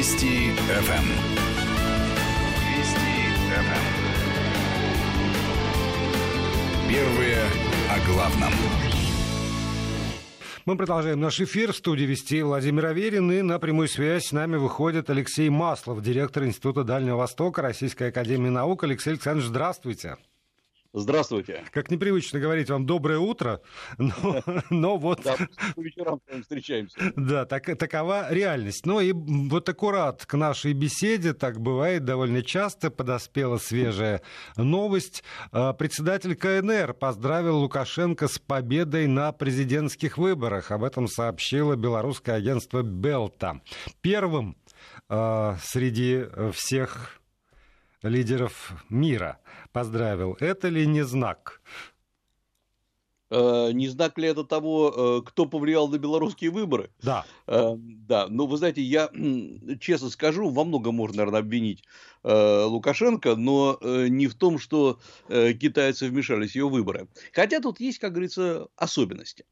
Вести ФМ. Вести ФМ. Первые о главном. Мы продолжаем наш эфир. В студии вести Владимир Аверин. И на прямую связь с нами выходит Алексей Маслов, директор Института Дальнего Востока Российской Академии Наук. Алексей Александрович, здравствуйте. Здравствуйте. Как непривычно говорить вам доброе утро, но, но вот... Да, по вечерам встречаемся. Да, так, такова реальность. Ну и вот аккурат к нашей беседе, так бывает довольно часто, подоспела свежая новость. А, председатель КНР поздравил Лукашенко с победой на президентских выборах. Об этом сообщило белорусское агентство «Белта». Первым э, среди всех лидеров мира поздравил. Это ли не знак? Э, не знак ли это того, э, кто повлиял на белорусские выборы? Да. Э, да, но вы знаете, я честно скажу, во многом можно, наверное, обвинить Лукашенко, но не в том, что китайцы вмешались в его выборы. Хотя тут есть, как говорится, особенности.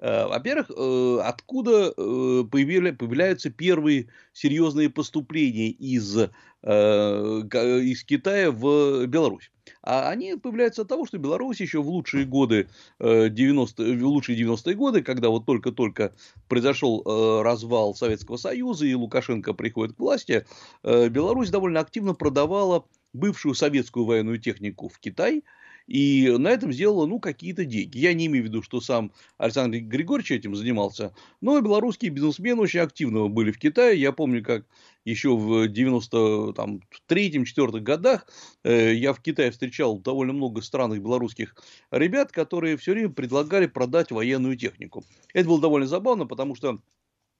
Во-первых, откуда появляются первые серьезные поступления из, из Китая в Беларусь? А они появляются от того, что Беларусь еще в лучшие годы, 90, э, в лучшие 90-е годы, когда вот только-только произошел э, развал Советского Союза и Лукашенко приходит к власти, э, Беларусь довольно активно продавала бывшую советскую военную технику в Китай – и на этом сделала, ну, какие-то деньги. Я не имею в виду, что сам Александр Григорьевич этим занимался, но белорусские бизнесмены очень активно были в Китае. Я помню, как еще в 93-4 годах э, я в Китае встречал довольно много странных белорусских ребят, которые все время предлагали продать военную технику. Это было довольно забавно, потому что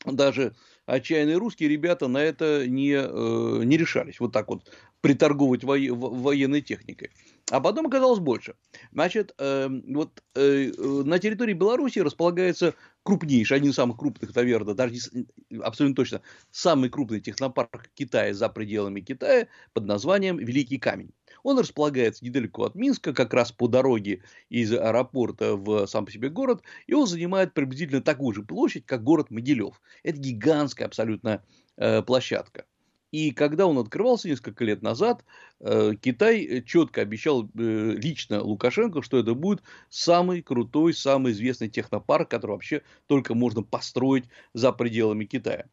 даже отчаянные русские ребята на это не, э, не решались. Вот так вот приторговывать во, военной техникой. А потом оказалось больше. Значит, э, вот э, на территории Беларуси располагается крупнейший, один из самых крупных, наверное, даже не, абсолютно точно, самый крупный технопарк Китая за пределами Китая под названием Великий Камень. Он располагается недалеко от Минска, как раз по дороге из аэропорта в сам по себе город, и он занимает приблизительно такую же площадь, как город Могилев. Это гигантская абсолютно э, площадка. И когда он открывался несколько лет назад, э, Китай четко обещал э, лично Лукашенко, что это будет самый крутой, самый известный технопарк, который вообще только можно построить за пределами Китая.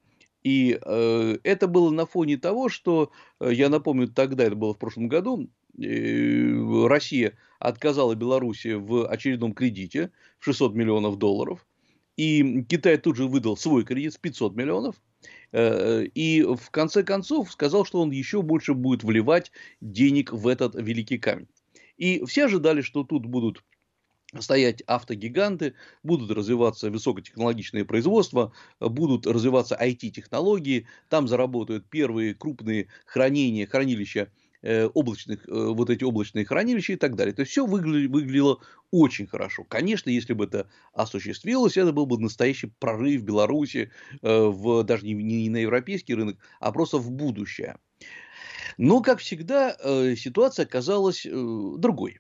И э, это было на фоне того, что, я напомню, тогда, это было в прошлом году, Россия отказала Беларуси в очередном кредите в 600 миллионов долларов, и Китай тут же выдал свой кредит в 500 миллионов, Э, и в конце концов сказал, что он еще больше будет вливать денег в этот великий камень. И все ожидали, что тут будут стоять автогиганты, будут развиваться высокотехнологичные производства, будут развиваться IT-технологии, там заработают первые крупные хранения, хранилища Э, облачных, э, вот эти облачные хранилища и так далее. То есть все выглядело, выглядело очень хорошо. Конечно, если бы это осуществилось, это был бы настоящий прорыв Беларуси э, в, даже не, не на европейский рынок, а просто в будущее. Но, как всегда, ситуация оказалась другой.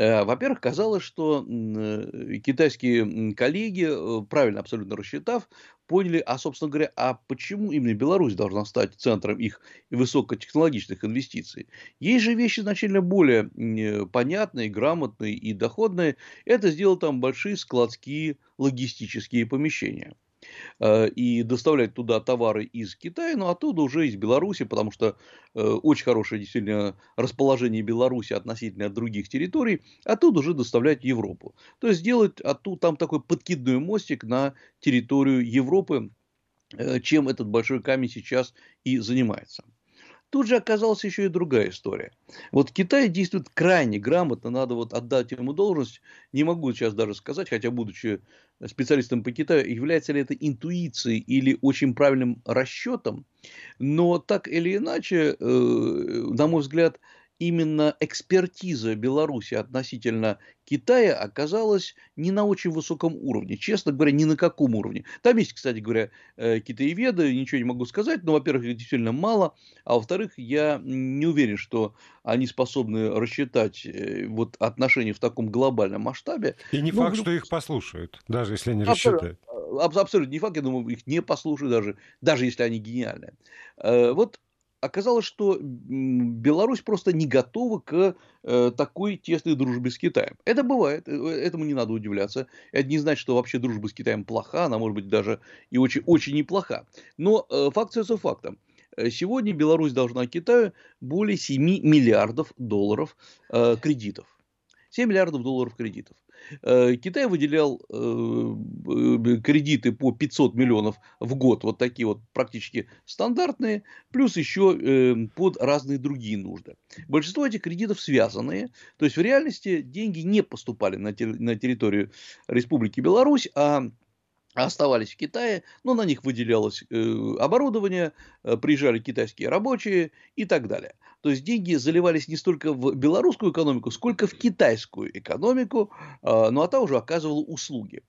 Э, во-первых, казалось, что э, китайские коллеги, э, правильно абсолютно рассчитав, поняли, а, собственно говоря, а почему именно Беларусь должна стать центром их высокотехнологичных инвестиций? Есть же вещи значительно более понятные, грамотные и доходные. Это сделать там большие складские логистические помещения. Э, и доставлять туда товары из Китая, но оттуда уже из Беларуси, потому что э, очень хорошее действительно расположение Беларуси относительно других территорий, оттуда уже доставлять в Европу. То есть сделать оттуда там такой подкидной мостик на территорию Европы, э, чем этот большой камень сейчас и занимается. Тут же оказалась еще и другая история. Вот Китай действует крайне грамотно, надо вот отдать ему должность. Не могу сейчас даже сказать, хотя будучи специалистом по Китаю, является ли это интуицией или очень правильным расчетом. Но так или иначе, э, на мой взгляд, именно экспертиза Беларуси относительно Китая оказалась не на очень высоком уровне. Честно говоря, ни на каком уровне. Там есть, кстати говоря, э, китаеведы, ничего не могу сказать, но, во-первых, их действительно мало, а во-вторых, я не уверен, что они способны рассчитать э, вот отношения в таком глобальном масштабе. И не но, факт, что их послушают, даже если они рассчитают. абсолютно не факт, я думаю, их не послушаю даже, даже если они гениальные. Вот оказалось, что Беларусь просто не готова к э, такой тесной дружбе с Китаем. Это бывает, э, этому не надо удивляться. Это не значит, что вообще дружба с Китаем плоха, она может быть даже и очень, очень неплоха. Но э, факт остается фактом. Сегодня Беларусь должна Китаю более 7 миллиардов долларов э, кредитов. 7 миллиардов долларов кредитов. Э, Китай выделял э, э, кредиты по 500 миллионов в год, вот такие вот практически стандартные, плюс еще под разные другие нужды. Большинство этих кредитов связанные, то есть в реальности деньги не поступали на территорию Республики Беларусь, а оставались в Китае, но на них выделялось э, оборудование, э, приезжали китайские рабочие и так далее. То есть деньги заливались не столько в белорусскую экономику, сколько в китайскую экономику, э, ну а та уже оказывала услуги.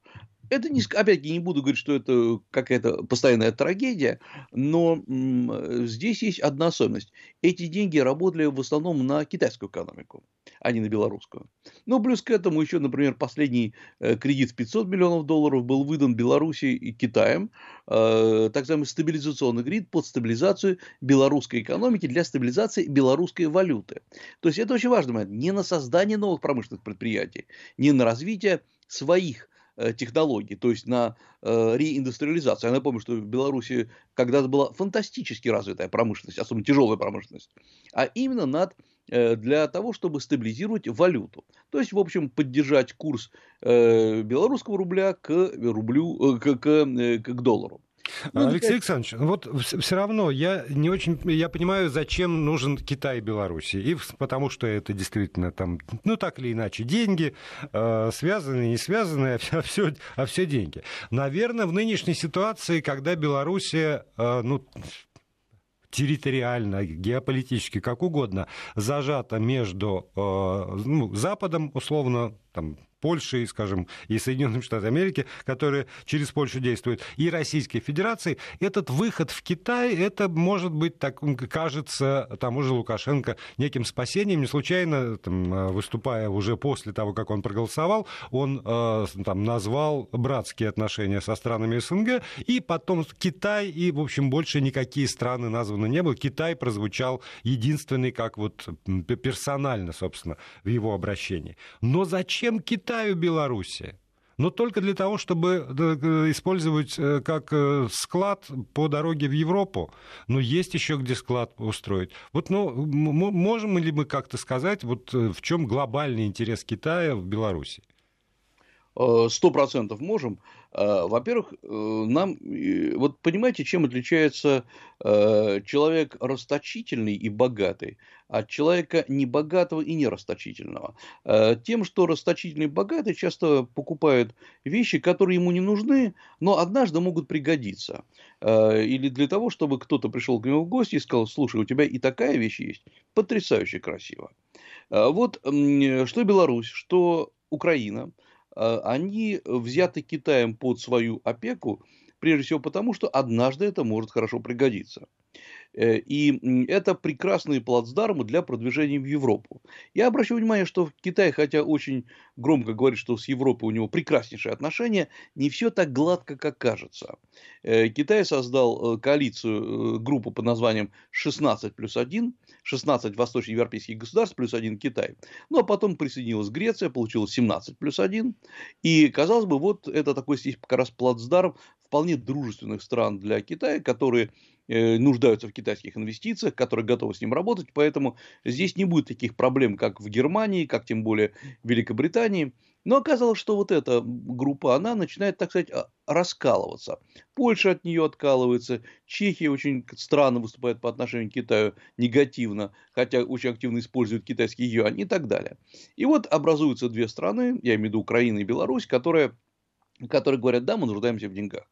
Это, не, опять-таки, не буду говорить, что это какая-то постоянная трагедия, но здесь есть одна особенность. Эти деньги работали в основном на китайскую экономику, а не на белорусскую. Ну, плюс к этому еще, например, последний э, кредит в 500 миллионов долларов был выдан Белоруссией и Китаем, э, так называемый стабилизационный кредит под стабилизацию белорусской экономики для стабилизации белорусской валюты. То есть это очень важно момент. Не на создание новых промышленных предприятий, не на развитие своих Э, технологий, то есть на э, реиндустриализацию. Я напомню, что в Беларуси когда-то была фантастически развитая промышленность, особенно тяжелая промышленность, а именно над, э, для того, чтобы стабилизировать валюту. То есть, в общем, поддержать курс белорусского рубля к рублю, к, к, к доллару. Ну, Алексей Александрович, вот все равно я не очень я понимаю, зачем нужен Китай и Беларуси. И потому что это действительно там, ну так или иначе, деньги, э, связанные, не связанные, а все, а все деньги. Наверное, в нынешней ситуации, когда Белоруссия, э, ну, территориально, геополитически, как угодно, зажата между э, ну, Западом, условно, там, Польшей, скажем, и Соединенными Штатами Америки, которые через Польшу действуют, и Российской Федерации, этот выход в Китай, это может быть, так кажется тому же Лукашенко неким спасением. Не случайно, там, выступая уже после того, как он проголосовал, он э, там, назвал братские отношения со странами СНГ, и потом Китай, и, в общем, больше никакие страны названы не было. Китай прозвучал единственный, как вот персонально, собственно, в его обращении. Но зачем Китай? Китаю Беларуси но только для того, чтобы э, использовать э, как э, склад по дороге в Европу. Но есть еще где склад устроить. Вот, ну, можем ли мы как-то сказать, вот в чем глобальный интерес Китая в Беларуси? Сто процентов можем. Во-первых, нам, вот понимаете, чем отличается человек расточительный и богатый от человека небогатого и нерасточительного. Э, тем, что расточительный и богатый часто покупают вещи, которые ему не нужны, но однажды могут пригодиться. Э, или для того, чтобы кто-то пришел к нему в гости и сказал, слушай, у тебя и такая вещь есть, потрясающе красиво. Э, вот что Беларусь, что Украина, они взяты Китаем под свою опеку, прежде всего потому, что однажды это может хорошо пригодиться. Э, и это прекрасные плацдармы для продвижения в Европу. Я обращу внимание, что Китай, хотя очень громко говорит, что с Европой у него прекраснейшие отношения, не все так гладко, как кажется. Э, Китай создал э, коалицию, группу под названием 16 плюс 1, 16 восточноевропейских государств плюс 1 Китай. Ну, а потом присоединилась Греция, получилось 17 плюс 1. И, казалось бы, вот это такой здесь как раз плацдарм вполне дружественных стран для Китая, которые Э, нуждаются в китайских инвестициях, которые готовы с ним работать, поэтому здесь не будет таких проблем, как в Германии, как тем более в Великобритании. Но оказалось, что вот эта группа, она начинает, так сказать, а, раскалываться. Польша от нее откалывается, Чехия очень странно выступает по отношению к Китаю негативно, хотя очень активно использует китайский юань и так далее. И вот образуются две страны, я имею в виду Украина и Беларусь, которые, которые говорят, да, мы нуждаемся в деньгах.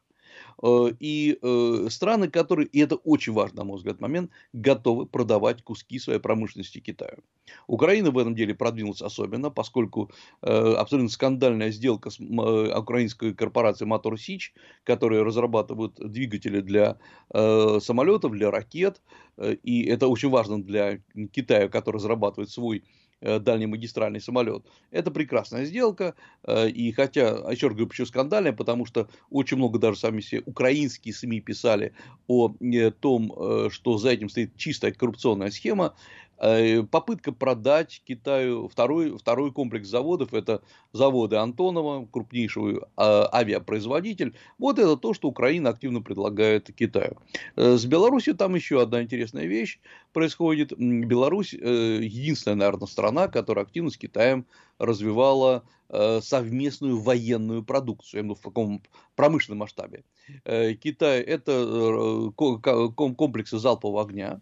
Э, и э, страны, которые, и это очень важный, на мой взгляд, момент, готовы продавать куски своей промышленности Китаю. Украина в этом деле продвинулась особенно, поскольку э, абсолютно скандальная сделка с украинской корпорацией Мотор Сич, которая разрабатывает двигатели для самолетов, для ракет, и это очень важно для Китая, который разрабатывает свой дальний магистральный самолет. Это прекрасная сделка, и хотя, еще раз говорю, почему скандальная, потому что очень много даже сами все украинские СМИ писали о том, что за этим стоит чистая коррупционная схема, Э, попытка продать Китаю второй, второй комплекс заводов, это заводы Антонова, крупнейший а, авиапроизводитель. Вот это то, что Украина активно предлагает Китаю. Э, с Беларусью там еще одна интересная вещь происходит. Беларусь э, единственная, наверное, страна, которая активно с Китаем развивала совместную военную продукцию, в таком промышленном масштабе. Китай – это комплексы залпового огня,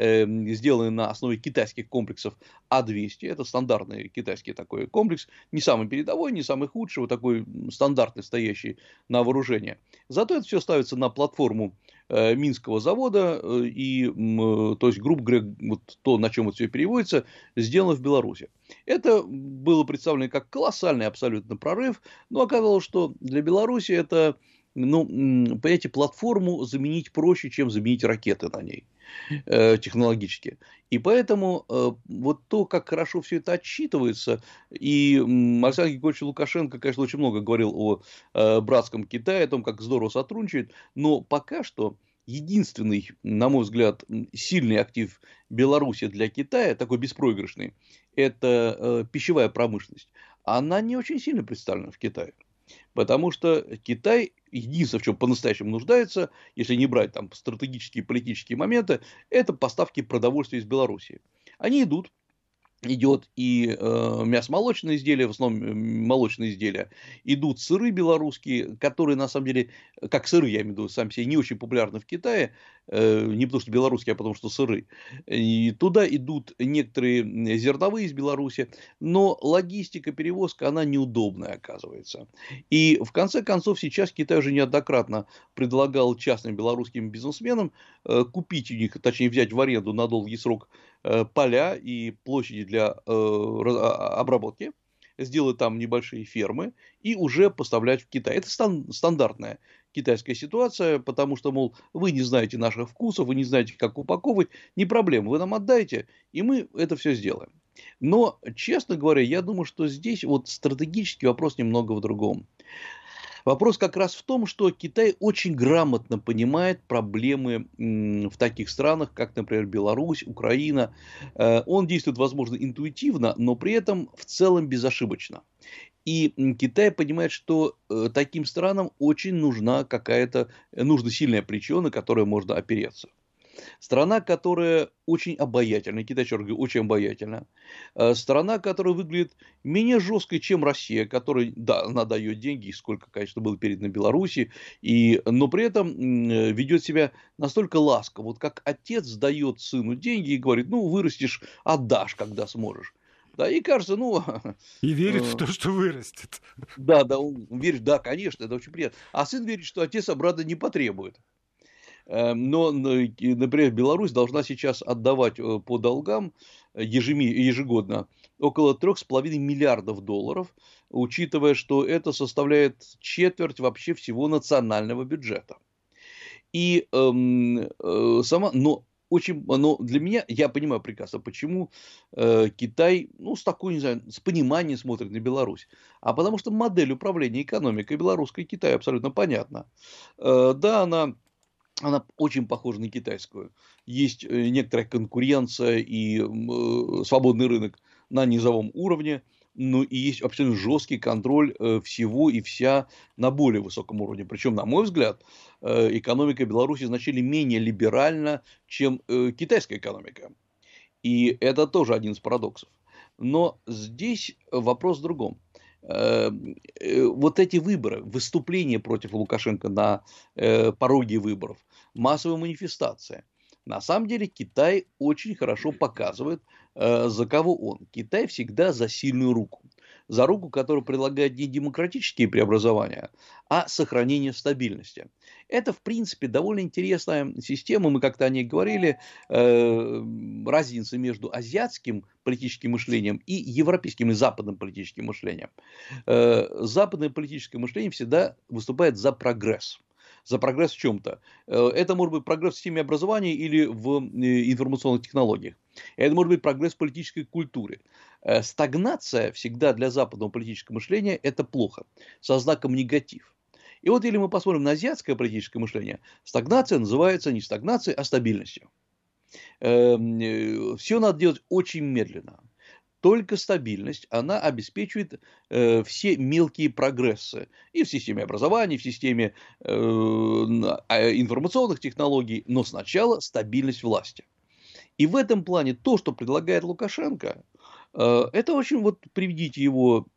Эм, сделаны на основе китайских комплексов А200. Это стандартный китайский такой комплекс, не самый передовой, не самый худший, вот такой стандартный, стоящий на вооружение. Зато это все ставится на платформу э, Минского завода, э, и, то есть, грубо говоря, вот то, на чем это все переводится, сделано в Беларуси. Это было представлено как колоссальный абсолютно прорыв, но оказалось, что для Беларуси это ну, понимаете, платформу заменить проще, чем заменить ракеты на ней э, технологически. И поэтому э, вот то, как хорошо все это отсчитывается, и Александр Григорьевич Лукашенко, конечно, очень много говорил о э, братском Китае, о том, как здорово сотрудничает, но пока что единственный, на мой взгляд, сильный актив Беларуси для Китая, такой беспроигрышный, это пищевая промышленность. Она не очень сильно представлена в Китае. Потому что Китай единственное, в чем по-настоящему нуждается, если не брать там стратегические политические моменты, это поставки продовольствия из Белоруссии. Они идут, идет и э, мясо-молочные изделия, в основном молочные изделия, идут сыры белорусские, которые на самом деле, как сыры, я имею в виду, сами себе не очень популярны в Китае, э, не потому что белорусские, а потому что сыры. И туда идут некоторые зерновые из Беларуси, но логистика, перевозка, она неудобная оказывается. И в конце концов сейчас Китай уже неоднократно предлагал частным белорусским бизнесменам э, купить у них, точнее взять в аренду на долгий срок поля и площади для э, а, обработки, сделать там небольшие фермы и уже поставлять в Китай. Это стандартная китайская ситуация, потому что, мол, вы не знаете наших вкусов, вы не знаете, как упаковывать, не проблема, вы нам отдайте, и мы это все сделаем. Но, честно говоря, я думаю, что здесь вот стратегический вопрос немного в другом. Вопрос как раз в том, что Китай очень грамотно понимает проблемы в таких странах, как, например, Беларусь, Украина. Э, он действует, возможно, интуитивно, но при этом в целом безошибочно. И Китай понимает, что э, таким странам очень нужна какая-то, нужна сильная причина, на которую можно опереться. Страна, которая очень обаятельна, Китай, черт очень обаятельна. Э, страна, которая выглядит менее жесткой, чем Россия, которая, да, она дает деньги, сколько, конечно, было передано Беларуси, и, но при этом ведет себя настолько ласково, вот как отец дает сыну деньги и говорит, ну, вырастешь, отдашь, когда сможешь. Да, и кажется, ну... И верит в э, то, что вырастет. Да, да, он верит, да, конечно, это очень приятно. А сын верит, что отец обратно не потребует. Эм, но, например, Беларусь должна сейчас отдавать э, по долгам ежегодно около 3,5 миллиардов долларов, учитывая, что это составляет четверть вообще всего национального бюджета. И эм, э, сама, но очень, но для меня, я понимаю прекрасно, почему э, Китай, ну, с такой, не знаю, с пониманием смотрит на Беларусь. А потому что модель управления экономикой белорусской Китая абсолютно понятна. Э, да, она она очень похожа на китайскую. Есть э, некоторая конкуренция и э, свободный рынок на низовом уровне, но и есть абсолютно жесткий контроль э, всего и вся на более высоком уровне. Причем, на мой взгляд, экономика Беларуси значительно менее либеральна, чем китайская экономика. И это тоже один из парадоксов. Но здесь вопрос в другом. Эм, э, вот эти выборы, выступления против Лукашенко на э, пороге выборов, массовая манифестация. На самом деле Китай очень хорошо показывает, э, за кого он. Китай всегда за сильную руку. За руку, которая предлагает не демократические преобразования, а сохранение стабильности. Это, в принципе, довольно интересная система. Мы как-то о ней говорили. Э, разница между азиатским политическим мышлением и европейским и западным политическим мышлением. Э, западное политическое мышление всегда выступает за прогресс за прогресс в чем-то. Э, это может быть прогресс в системе образования или в информационных технологиях. Это может быть прогресс в политической культуре. Э, стагнация всегда для западного политического мышления это плохо, со знаком негатив. И вот если мы посмотрим на азиатское политическое мышление, стагнация называется не стагнацией, а стабильностью. Эм, э, Все надо делать очень медленно. Только стабильность, она обеспечивает э, все мелкие прогрессы и в системе образования, и в системе э, а, информационных технологий, но сначала стабильность власти. И в этом плане то, что предлагает Лукашенко, э, это очень вот приведите его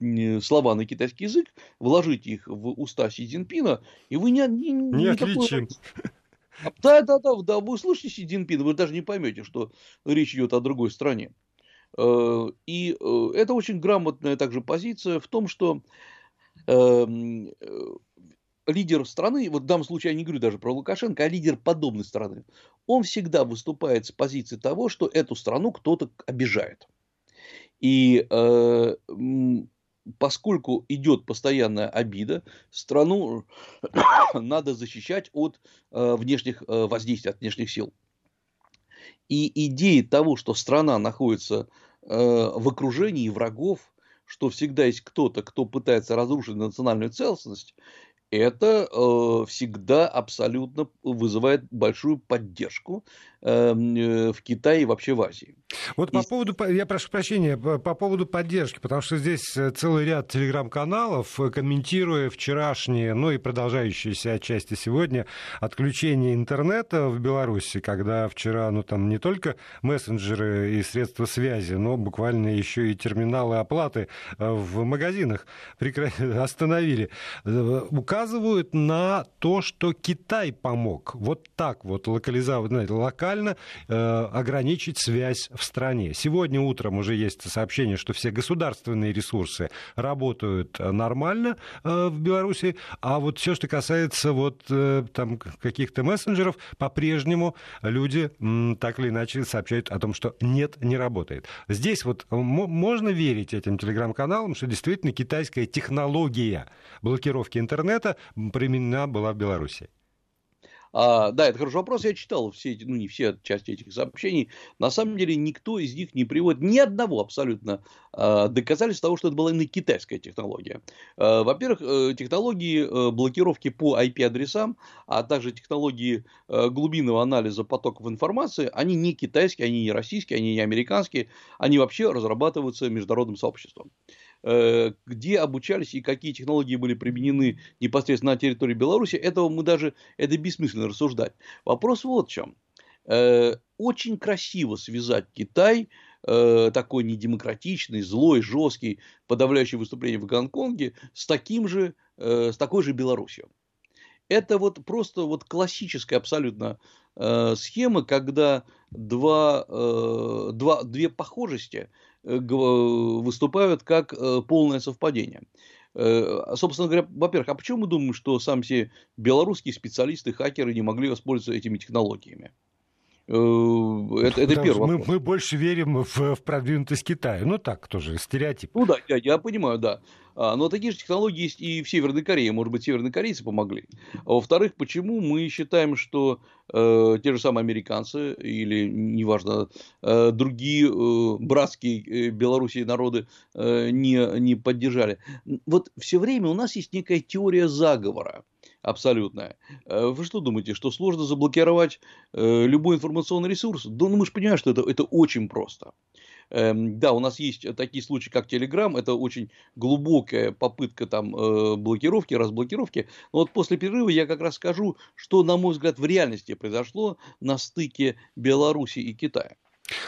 слова на китайский язык, вложите их в уста Си Цзиньпина, и вы не, не, не отличим. Да, да, да, да, вы слышите Си Цзиньпина, вы даже не поймете, что речь идет о другой стране. Э, и э, это очень грамотная также позиция в том, что эм, э, лидер страны, вот в данном случае я не говорю даже про Лукашенко, а лидер подобной страны, он всегда выступает с позиции того, что эту страну кто-то обижает. И поскольку идет постоянная обида, страну надо защищать от внешних воздействий, от внешних сил. И идея того, что страна находится э, в окружении врагов, что всегда есть кто-то, кто пытается разрушить национальную целостность, это э, всегда абсолютно вызывает большую поддержку Эм, э, в Китае и вообще в Азии. Вот по поводу, я прошу прощения, по, по поводу поддержки, потому что здесь э, целый ряд телеграм-каналов, э, комментируя вчерашнее, ну и продолжающееся отчасти сегодня, отключение интернета в Беларуси, когда вчера, ну там не только мессенджеры и средства связи, но буквально еще и терминалы оплаты в магазинах остановили, указывают на то, что Китай помог. Вот так вот локализовать, локально э, ограничить связь в стране. Сегодня утром уже есть сообщение, что все государственные ресурсы работают э, нормально э, в Беларуси, а вот все, что касается вот э, там каких-то мессенджеров, по-прежнему люди так или иначе сообщают о том, что нет, не работает. Здесь вот можно верить этим телеграм-каналам, что действительно китайская технология блокировки интернета применена была в Беларуси. А, да, это хороший вопрос. Я читал все эти, ну не все части этих сообщений. На самом деле никто из них не приводит ни одного абсолютно а, доказательства того, что это была именно китайская технология. А, во-первых, э, технологии э, блокировки по IP-адресам, а также технологии э, глубинного анализа потоков информации, они не китайские, они не российские, они не американские, они вообще разрабатываются международным сообществом. Э, где обучались и какие технологии были применены непосредственно на территории Беларуси, этого мы даже, это бессмысленно рассуждать. Вопрос вот в чем. Э, очень красиво связать Китай, э, такой недемократичный, злой, жесткий, подавляющий выступление в Гонконге, с таким же, с такой же Беларусью. Это вот просто вот классическая абсолютно схема, когда два, два, две похожести выступают как э, полное совпадение. Э, собственно говоря, во-первых, а почему мы думаем, что сам все белорусские специалисты, хакеры не могли воспользоваться этими технологиями? Это, это первый мы, мы больше верим в, в продвинутость Китая. Ну так, тоже стереотип. Ну да, я, я понимаю, да. А, но такие же технологии есть и в Северной Корее. Может быть, северные корейцы помогли. А во-вторых, почему мы считаем, что э, те же самые американцы или, неважно, э, другие э, братские э, Белоруссии народы э, не, не поддержали? Вот все время у нас есть некая теория заговора абсолютная. Э, вы что думаете, что сложно заблокировать э, любой информационный ресурс? Да, ну мы же понимаем, что это, это очень просто. Эм, да, у нас есть такие случаи, как Telegram, это очень глубокая попытка там э, блокировки, разблокировки. Но вот после перерыва я как раз скажу, что, на мой взгляд, в реальности произошло на стыке Беларуси и Китая.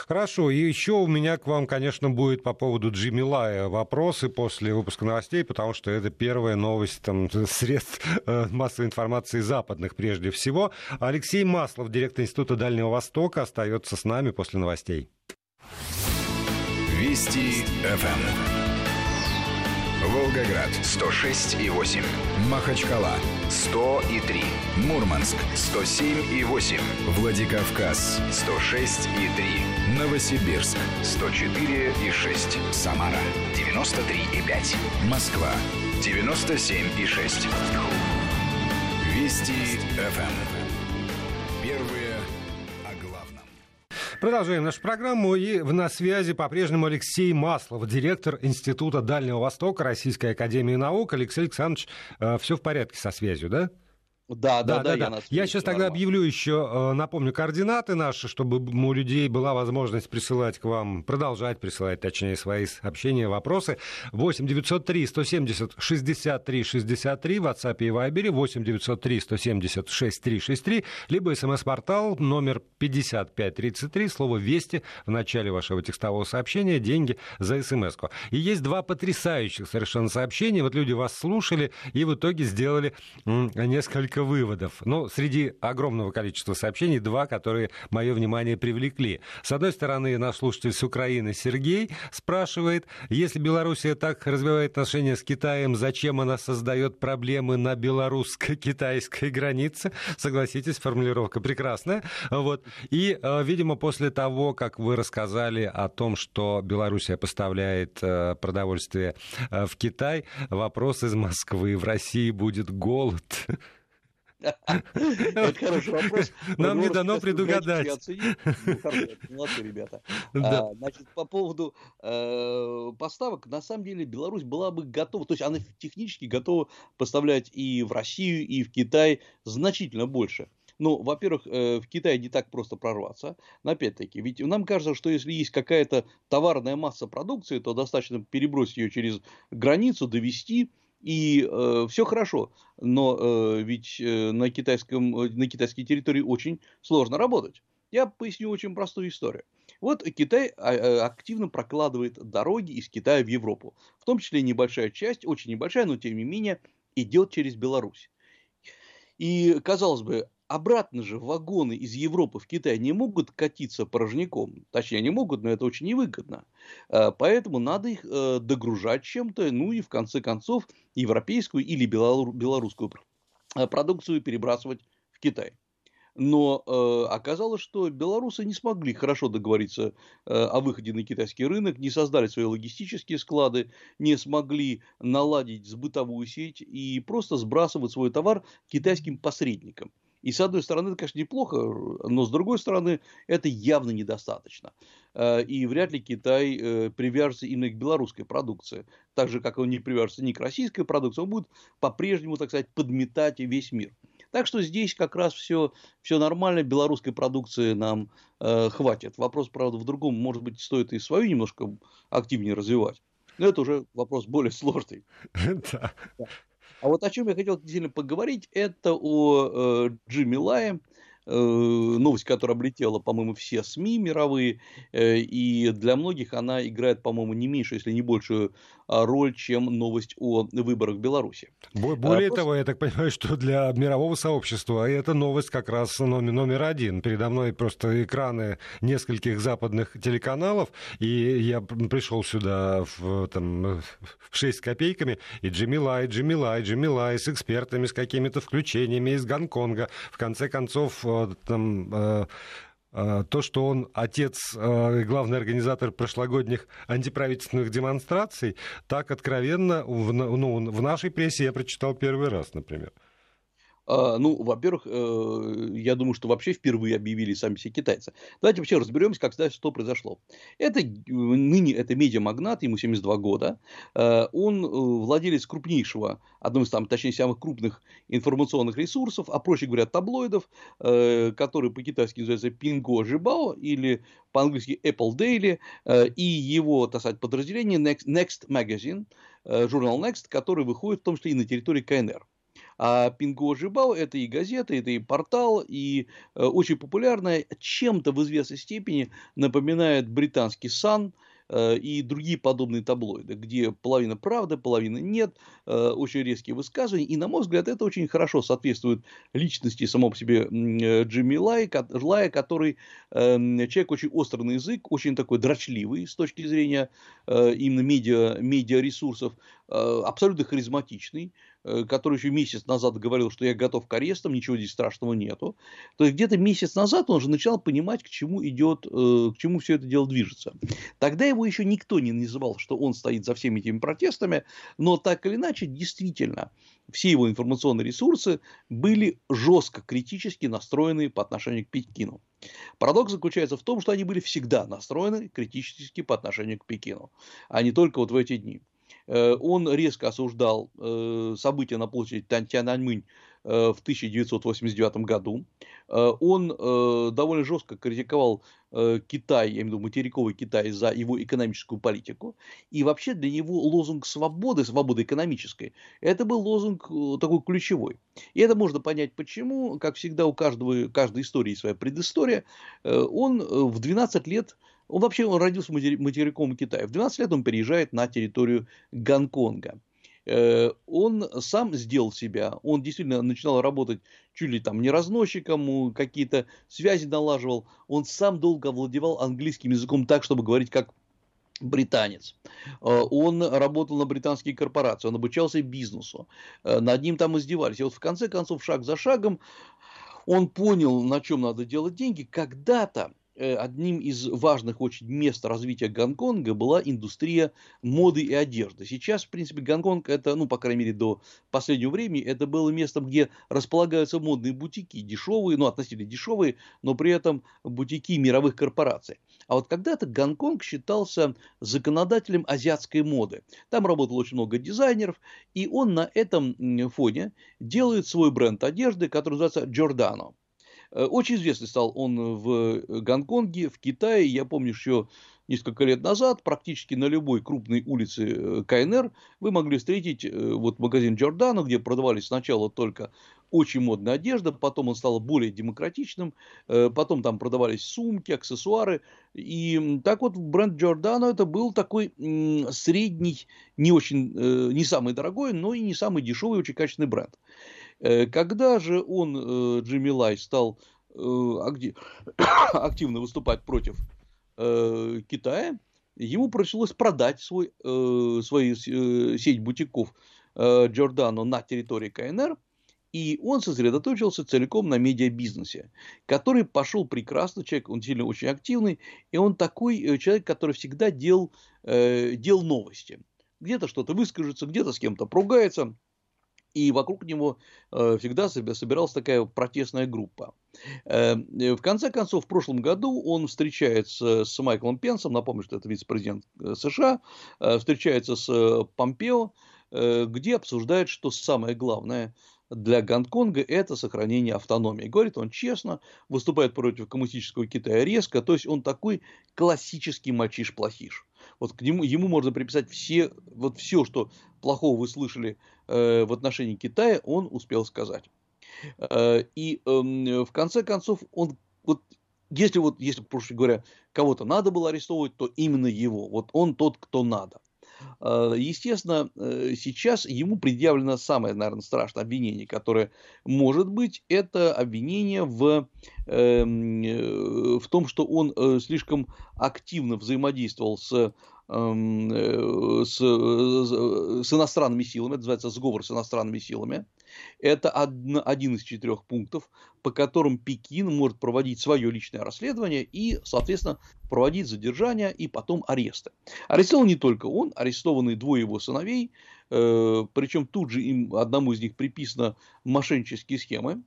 Хорошо, и еще у меня к вам, конечно, будет по поводу Джимми Лая вопросы после выпуска новостей, потому что это первая новость там, средств э, массовой информации западных прежде всего. Алексей Маслов, директор Института Дальнего Востока, остается с нами после новостей. Вести ФМ. Волгоград 106 и 8. Махачкала 100 и 3. Мурманск 107 и 8. Владикавказ 106 и 3. Новосибирск 104 и 6. Самара 93 и 5. Москва 97 и 6. Вести ФМ. Продолжаем нашу программу. И на связи по-прежнему Алексей Маслов, директор Института Дальнего Востока Российской Академии Наук. Алексей Александрович, э, все в порядке со связью, да? Да, да, да, да. да. Я, я сейчас тогда объявлю еще, э, напомню, координаты наши, чтобы у людей была возможность присылать к вам, продолжать присылать, точнее, свои сообщения, вопросы. 8 903 170 63 63 в WhatsApp и Viber, 8 903 170 63 63, либо смс-портал номер 5533, слово «Вести» в начале вашего текстового сообщения, деньги за смс -ку. И есть два потрясающих совершенно сообщения. Вот люди вас слушали и в итоге сделали несколько несколько выводов. Ну, среди огромного количества сообщений, два, которые мое внимание привлекли. С одной стороны, наш слушатель с Украины Сергей спрашивает, если Белоруссия так развивает отношения с Китаем, зачем она создает проблемы на белорусско-китайской границе? Согласитесь, формулировка прекрасная. Вот. И, э, видимо, после того, как вы рассказали о том, что Белоруссия поставляет э, продовольствие э, в Китай, вопрос из Москвы. В России будет голод. Это хороший вопрос. Нам не дано предугадать. Ну, молодцы ребята. А, значит, по поводу э, поставок, на самом деле Беларусь была бы готова, то есть она технически готова поставлять и в Россию, и в Китай значительно больше. Ну, во-первых, э, в Китае не так просто прорваться. Но опять-таки, ведь нам кажется, что если есть какая-то товарная масса продукции, то достаточно перебросить ее через границу, довести, и э, все хорошо, но э, ведь э, на, китайском, э, на китайской территории очень сложно работать. Я поясню очень простую историю. Вот Китай а, э, активно прокладывает дороги из Китая в Европу. В том числе небольшая часть, очень небольшая, но тем не менее, идет через Беларусь. И, казалось бы, обратно же вагоны из Европы в Китай не могут катиться порожняком. Точнее, они могут, но это очень невыгодно. Э, поэтому надо их э, догружать чем-то, ну и в конце концов европейскую или белорусскую э, продукцию перебрасывать в Китай. Но э, оказалось, что белорусы не смогли хорошо договориться э, о выходе на китайский рынок, не создали свои логистические склады, не смогли наладить сбытовую сеть и просто сбрасывать свой товар китайским посредникам. И с одной стороны, это, конечно, неплохо, но с другой стороны, это явно недостаточно. Э, и вряд ли Китай э, привяжется именно к белорусской продукции. Так же, как он не привяжется ни к российской продукции, он будет по-прежнему, так сказать, подметать весь мир. Так что здесь как раз все, все нормально, белорусской продукции нам э, хватит. Вопрос, правда, в другом, может быть, стоит и свою немножко активнее развивать. Но это уже вопрос более сложный. Да. А вот о чем я хотел действительно поговорить, это о э, Джимми Лае, Э, новость, которая облетела, по-моему, все СМИ мировые, э, и для многих она играет, по-моему, не меньшую, если не большую роль, чем новость о выборах в Беларуси. Более а, того, я так понимаю, что для мирового сообщества эта новость как раз номер, номер один. Передо мной просто экраны нескольких западных телеканалов, и я пришел сюда в, там, в 6 копейками, и Джимми Лай, Джимми Лай, Джимми Лай с экспертами, с какими-то включениями из Гонконга. В конце концов, там, э, э, то, что он отец, э, главный организатор прошлогодних антиправительственных демонстраций, так откровенно в, ну, в нашей прессе я прочитал первый раз, например. А, ну, во-первых, э, я думаю, что вообще впервые объявили сами все китайцы. Давайте вообще разберемся, как что произошло. Это ныне это медиамагнат, ему 72 года. Э, он э, владелец крупнейшего, одного из там, точнее, самых крупных информационных ресурсов, а проще говоря, таблоидов, который по-китайски называется Пинго Жибао или по-английски Apple Daily, и его, так сказать, подразделение Next, Next Magazine, журнал Next, который выходит в том числе и на территории КНР. А Пинго Жибао это и газета, это и портал, и э, очень популярная, чем-то в известной степени напоминает британский Сан, э, и другие подобные таблоиды, где половина правда, половина нет, э, очень резкие высказывания. И, на мой взгляд, это очень хорошо соответствует личности самого по себе Джимми Лая, который человек очень острый на язык, очень такой дрочливый с точки зрения именно медиа, медиаресурсов, абсолютно харизматичный, э, который еще месяц назад говорил, что я готов к арестам, ничего здесь страшного нету. То есть где-то месяц назад он уже начал понимать, к чему идет, э, к чему все это дело движется. Тогда его еще никто не называл, что он стоит за всеми этими протестами, но так или иначе, действительно, все его информационные ресурсы были жестко критически настроены по отношению к Пекину. Парадокс заключается в том, что они были всегда настроены критически по отношению к Пекину, а не только вот в эти дни. Э, он резко осуждал э, события на площади Тяньаньмынь Э, в 1989 году. Он довольно жестко критиковал Китай, я имею в виду материковый Китай, за его экономическую политику. И вообще для него лозунг свободы, свободы экономической, это был лозунг такой ключевой. И это можно понять почему. Как всегда у каждого, каждой истории своя предыстория. Он в 12 лет он вообще он родился в материковом Китае. В 12 лет он переезжает на территорию Гонконга. Э, он сам сделал себя, он действительно начинал работать чуть ли там не разносчиком, какие-то связи налаживал, он сам долго овладевал английским языком так, чтобы говорить как британец. Э, он работал на британские корпорации, он обучался бизнесу, э, над ним там издевались. И вот в конце концов, шаг за шагом, он понял, на чем надо делать деньги. Когда-то одним из важных очень мест развития Гонконга была индустрия моды и одежды. Сейчас, в принципе, Гонконг это, ну, по крайней мере, до последнего времени, это было местом, где располагаются модные бутики, дешевые, ну, относительно дешевые, но при этом бутики мировых корпораций. А вот когда-то Гонконг считался законодателем азиатской моды. Там работало очень много дизайнеров, и он на этом фоне делает свой бренд одежды, который называется Giordano. Э, очень известный стал он в э, Гонконге, в Китае. Я помню еще несколько лет назад практически на любой крупной улице э, КНР вы могли встретить вот магазин Джордано, где продавались сначала только очень модная одежда, потом он стал более демократичным, потом там продавались сумки, аксессуары. И так вот бренд Giordano это был такой средний, не очень, не самый дорогой, но и не самый дешевый, очень качественный бренд. Э, когда же он, э, Джимми Лай, стал э, активно выступать против Китая, ему пришлось продать свой, свою сеть бутиков Джордано на территории КНР, и он сосредоточился целиком на медиабизнесе, который пошел прекрасно, человек, он сильно очень активный, и он такой человек, который всегда делал, делал новости. Где-то что-то выскажется, где-то с кем-то поругается, и вокруг него э, всегда собиралась такая протестная группа. Э, в конце концов, в прошлом году он встречается с Майклом Пенсом, напомню, что это вице-президент э, США, встречается с Помпео, где обсуждает, что самое главное для Гонконга это сохранение автономии. Говорит он честно, выступает против коммунистического Китая резко, то есть он такой классический мальчиш-плохиш. Вот к нему, ему можно приписать все, вот все, что плохого вы слышали э, в отношении Китая, он успел сказать. Э, и э, в конце концов, он вот если вот, если, проще говоря, кого-то надо было арестовывать, то именно его. Вот он тот, кто надо. Э, естественно, э, сейчас ему предъявлено самое, наверное, страшное обвинение, которое может быть, это обвинение в, эм, э, в том, что он слишком активно взаимодействовал с с, э, с иностранными силами, это называется сговор с иностранными силами. Это один из четырех пунктов, по которым Пекин может проводить свое личное расследование и, соответственно, проводить задержания и потом аресты. Арестован не только он, арестованы двое его сыновей, э, причем тут же им одному из них приписано мошеннические схемы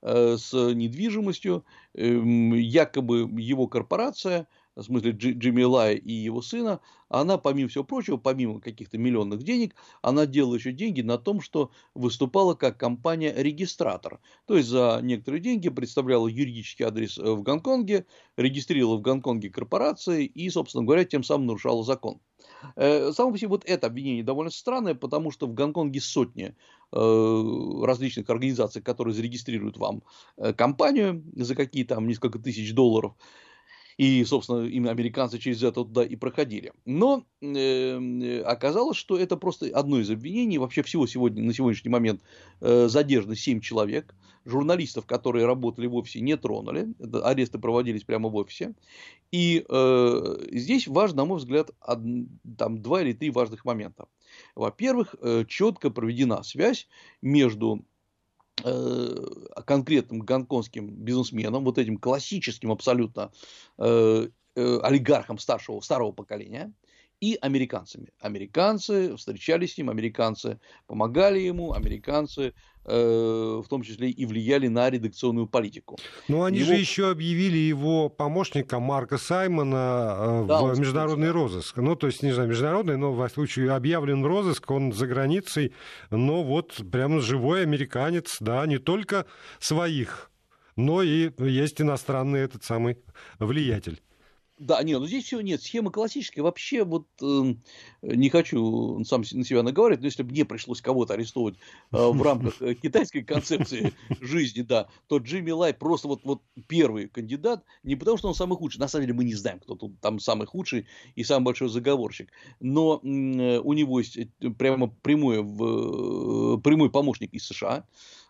с недвижимостью, эм, якобы его корпорация в смысле Джимми Лая и его сына, она, помимо всего прочего, помимо каких-то миллионных денег, она делала еще деньги на том, что выступала как компания-регистратор. То есть за некоторые деньги представляла юридический адрес э, в Гонконге, регистрировала в Гонконге корпорации и, собственно говоря, тем самым нарушала закон. Э, само по себе вот это обвинение довольно странное, потому что в Гонконге сотни э, различных организаций, которые зарегистрируют вам компанию за какие то там несколько тысяч долларов, и, собственно, именно американцы через это туда и проходили. Но э, оказалось, что это просто одно из обвинений. Вообще всего сегодня, на сегодняшний момент э, задержано 7 человек. Журналистов, которые работали в офисе, не тронули. Аресты проводились прямо в офисе. И э, здесь важно, на мой взгляд, од, там два или три важных момента. Во-первых, четко проведена связь между конкретным гонконгским бизнесменом, вот этим классическим абсолютно олигархом старшего, старого поколения, и американцами. Американцы встречались с ним, американцы помогали ему, американцы э, в том числе и влияли на редакционную политику. Ну, они его... же еще объявили его помощника Марка Саймона э, да, в международный розыск. Ну, то есть, не знаю, международный, но в случае объявлен розыск, он за границей, но вот прямо живой американец, да, не только своих, но и есть иностранный этот самый влиятель. Да, нет, ну здесь всего нет. Схема классическая. Вообще, вот э, не хочу сам на себя наговаривать, но если бы мне пришлось кого-то арестовывать э, в рамках э, китайской концепции жизни, да, то Джимми Лай просто вот, вот первый кандидат, не потому что он самый худший. На самом деле мы не знаем, кто тут там самый худший и самый большой заговорщик. Но э, у него есть э, прямо прямой, в, э, прямой помощник из США Э,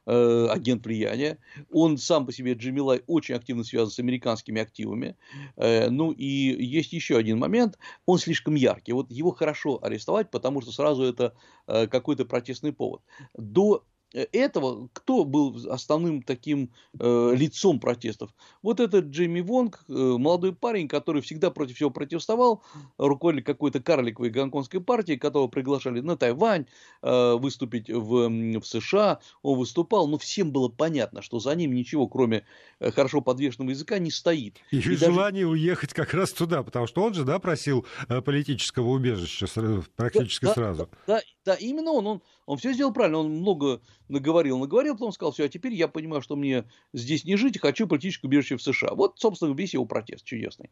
агент влияния. Он сам по себе, Джимилай, очень активно связан с американскими активами. Э, ну и есть еще один момент, он слишком яркий. Вот его хорошо арестовать, потому что сразу это э, какой-то протестный повод. До Э, этого кто был основным таким э, лицом протестов? Вот этот Джейми Вонг, э, молодой парень, который всегда против всего протестовал, руководитель какой-то карликовой гонконгской партии, которого приглашали на Тайвань э, выступить в, в США, он выступал, но всем было понятно, что за ним ничего, кроме э, хорошо подвешенного языка, не стоит. И, и желание даже... уехать как раз туда, потому что он же, да, просил э, политического убежища практически да, сразу. Да, да, да, именно он, он, он все сделал правильно, он много наговорил, наговорил, потом сказал, все, а теперь я понимаю, что мне здесь не жить, хочу политическое убежище в США. Вот, собственно, весь его протест чудесный.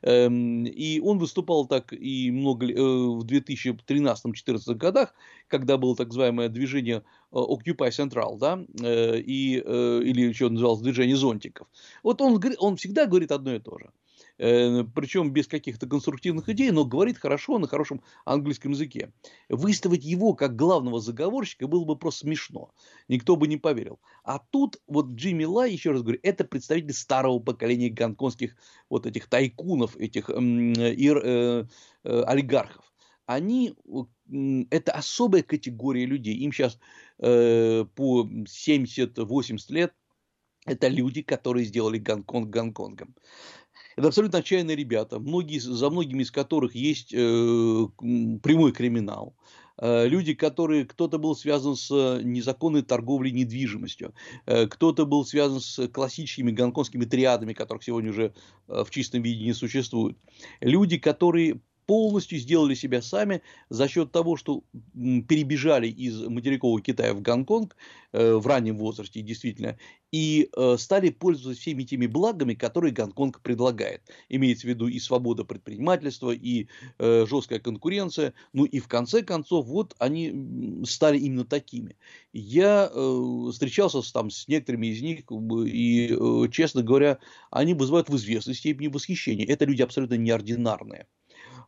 Эм, и он выступал так и много э, в 2013-2014 годах, когда было так называемое движение э, Occupy Central, да, э, и, или еще называлось движение зонтиков. Вот он, он всегда говорит одно и то же. Э, причем без каких-то конструктивных идей, но говорит хорошо на хорошем английском языке. Выставить его как главного заговорщика было бы просто смешно. Никто бы не поверил. А тут вот Джимми Лай, еще раз говорю, это представитель старого поколения гонконгских вот этих тайкунов, этих э, э, э, олигархов. Они это особая категория людей. Им сейчас э, по 70-80 лет. Это люди, которые сделали Гонконг Гонконгом. Это абсолютно отчаянные ребята, многие, за многими из которых есть э, прямой криминал. Э, люди, которые кто-то был связан с незаконной торговлей недвижимостью, э, кто-то был связан с классическими гонконгскими триадами, которых сегодня уже э, в чистом виде не существует. Люди, которые полностью сделали себя сами за счет того, что перебежали из материкового Китая в Гонконг э, в раннем возрасте, действительно, и э, стали пользоваться всеми теми благами, которые Гонконг предлагает. Имеется в виду и свобода предпринимательства, и э, жесткая конкуренция. Ну и в конце концов, вот они стали именно такими. Я встречался там, с некоторыми из них, и, честно говоря, они вызывают в известной степени восхищение. Это люди абсолютно неординарные.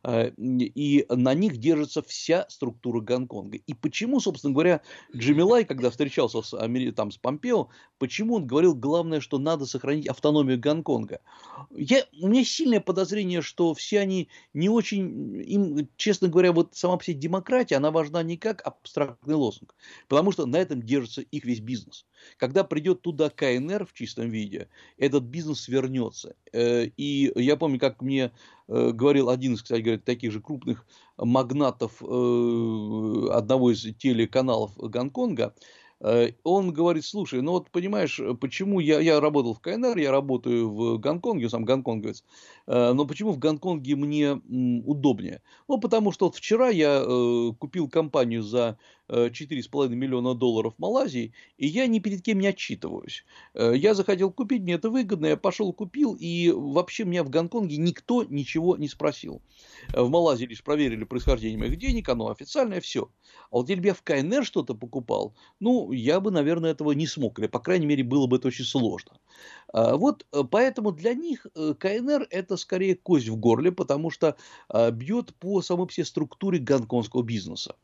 Э, и на них держится вся структура Гонконга. И почему, собственно говоря, Джимилай, когда встречался с, там, с Помпео, почему он говорил, главное, что надо сохранить автономию Гонконга? Я, у меня сильное подозрение, что все они не очень, им, честно говоря, вот сама по себе демократия, она важна не как абстрактный лозунг, потому что на этом держится их весь бизнес. Когда придет туда КНР в чистом виде, этот бизнес свернется. Э, и я помню, как мне э, говорил один из, кстати говоря, таких же крупных магнатов э, одного из телеканалов Гонконга, он говорит, слушай, ну вот понимаешь, почему я, я работал в КНР, я работаю в Гонконге, сам гонконговец, но почему в Гонконге мне удобнее? Ну, потому что вот вчера я купил компанию за 4,5 миллиона долларов в Малайзии, и я ни перед кем не отчитываюсь. Э, я захотел купить, мне это выгодно, я пошел купил, и вообще меня в Гонконге никто ничего не спросил. Э, в Малайзии лишь проверили происхождение моих денег, оно официальное, все. А вот если бы я в КНР что-то покупал, ну, я бы, наверное, этого не смог, или, по крайней мере, было бы это очень сложно. Э, вот поэтому для них КНР это скорее кость в горле, потому что бьет по самой все структуре гонконгского бизнеса.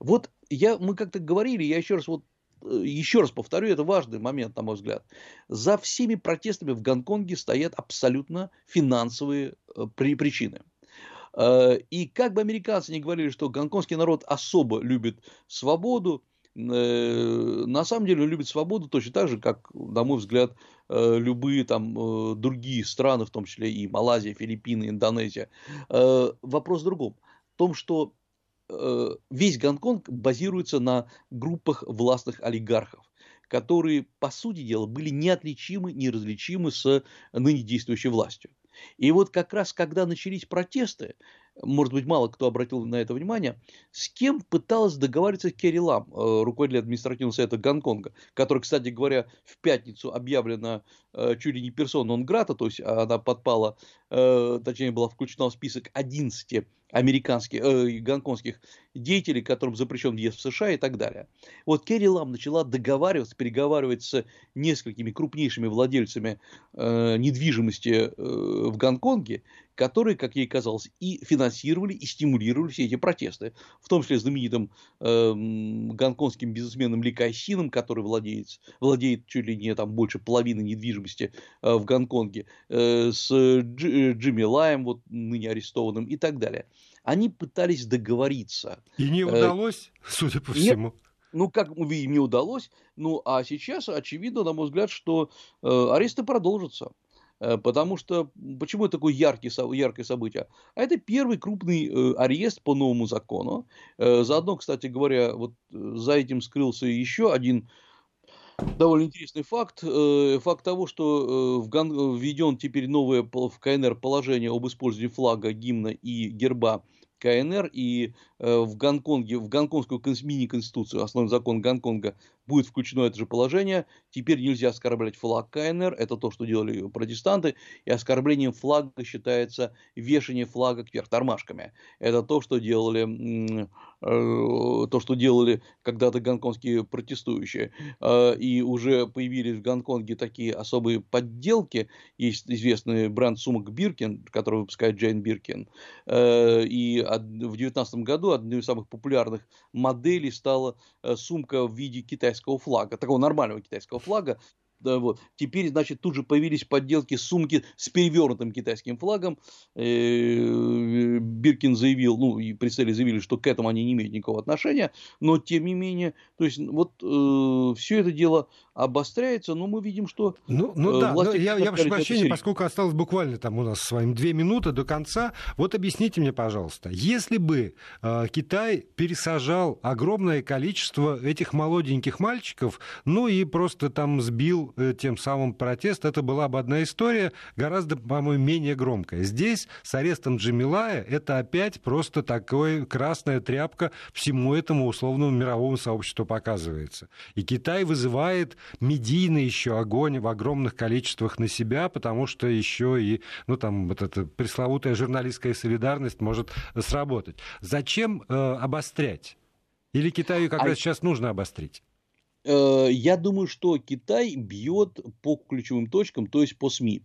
Вот я, мы как-то говорили, я еще раз вот э, еще раз повторю, это важный момент, на мой взгляд. За всеми протестами в Гонконге стоят абсолютно финансовые э, причины. И как бы американцы не говорили, что гонконгский народ особо любит свободу, на самом деле он любит свободу точно так же, как, на мой взгляд, любые там другие страны, в том числе и Малайзия, Филиппины, Индонезия. Вопрос в другом. В том, что весь Гонконг базируется на группах властных олигархов которые, по сути дела, были неотличимы, неразличимы с ныне действующей властью. И вот как раз, когда начались протесты, может быть, мало кто обратил на это внимание, с кем пыталась договариваться Керри Лам, э, руководитель административного совета Гонконга, который, кстати говоря, в пятницу объявлена э, чуть ли не персона нон грата, то есть она подпала, э, точнее, была включена в список 11 американских, э, гонконгских деятелей, которым запрещен въезд в США и так далее. Вот Керри Лам начала договариваться, переговаривать с несколькими крупнейшими владельцами э, недвижимости э, в Гонконге, которые, как ей казалось, и финансировали, и стимулировали все эти протесты. В том числе знаменитым э, гонконгским бизнесменом Ли Кайсином, который владеет, владеет чуть ли не там, больше половины недвижимости э, в Гонконге, э, с Дж, Джимми Лаем, вот ныне арестованным и так далее. Они пытались договориться. И не э, удалось, э, судя по всему. Нет, ну, как мы видим, не удалось. Ну, а сейчас очевидно, на мой взгляд, что э, аресты продолжатся. Э, потому что, почему это такое яркий, яркое событие? А это первый крупный э, арест по новому закону. Э, заодно, кстати говоря, вот за этим скрылся еще один довольно интересный факт. Факт того, что введен теперь новое в КНР положение об использовании флага, гимна и герба КНР, и в Гонконге, в гонконгскую мини-конституцию, основной закон Гонконга, будет включено это же положение. Теперь нельзя оскорблять флаг КНР, это то, что делали протестанты, и оскорблением флага считается вешание флага кверх тормашками. Это то, что делали, э, то, что делали когда-то гонконгские протестующие. Э, и уже появились в Гонконге такие особые подделки. Есть известный бренд сумок Биркин, который выпускает Джейн Биркин. Э, и в 2019 году одной из самых популярных моделей стала сумка в виде китайского китайского флага, такого нормального китайского флага, да, вот. Теперь, значит, тут же появились подделки сумки с перевернутым китайским флагом. Э, Биркин заявил, ну и представители заявили, что к этому они не имеют никакого отношения, но тем не менее, то есть вот э, все это дело обостряется, но мы видим, что... Ну, ну э, да, но я, я прошу прощения, поскольку осталось буквально там у нас с вами две минуты до конца, вот объясните мне, пожалуйста, если бы э, Китай пересажал огромное количество этих молоденьких мальчиков, ну и просто там сбил э, тем самым протест, это была бы одна история, гораздо, по-моему, менее громкая. Здесь с арестом Джамилая это опять просто такая красная тряпка всему этому условному мировому сообществу показывается. И Китай вызывает медийный еще огонь в огромных количествах на себя, потому что еще и, ну, там, вот эта пресловутая журналистская солидарность может сработать. Зачем э, обострять? Или Китаю как а... раз сейчас нужно обострить? Э, я думаю, что Китай бьет по ключевым точкам, то есть по СМИ.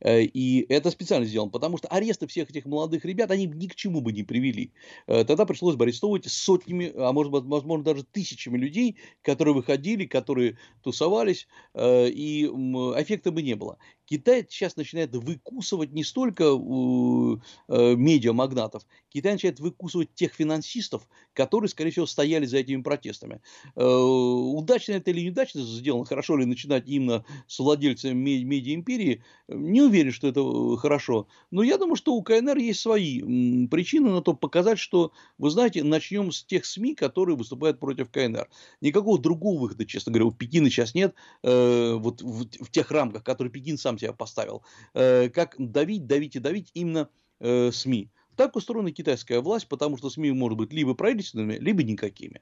Э, и это специально сделано, потому что аресты всех этих молодых ребят, они ни к чему бы не привели. Э, тогда пришлось бы арестовывать сотнями, а может быть, возможно, даже тысячами людей, которые выходили, которые тусовались, и эффекта бы не было. Китай сейчас начинает выкусывать не столько э, медиамагнатов, Китай начинает выкусывать тех финансистов, которые, скорее всего, стояли за этими протестами. Э, удачно это или неудачно сделано, хорошо ли начинать именно с владельцами медиа-империи, не уверен, что это э, хорошо. Но я думаю, что у КНР есть свои причины на то показать, что, вы знаете, начнем с тех СМИ, которые выступают против КНР. Никакого другого выхода, честно говоря, у Пекина сейчас нет, вот в тех рамках, которые Пекин сам себя поставил, э, как давить, давить и давить именно э, СМИ. Так устроена китайская власть, потому что СМИ может быть либо правительственными, либо никакими.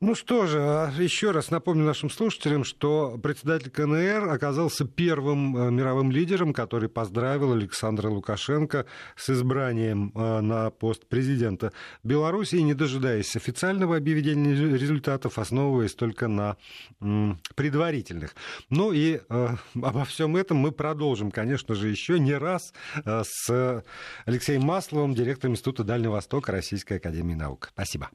Ну что же, а еще раз напомню нашим слушателям, что председатель КНР оказался первым э, мировым лидером, который поздравил Александра Лукашенко с избранием э, на пост президента Беларуси, не дожидаясь официального объявления результатов, основываясь только на предварительных. Ну и э, обо всем этом мы продолжим, конечно же, еще не раз с Алексеем Масловым, директором Института Дальнего Востока Российской Академии Наук. Спасибо.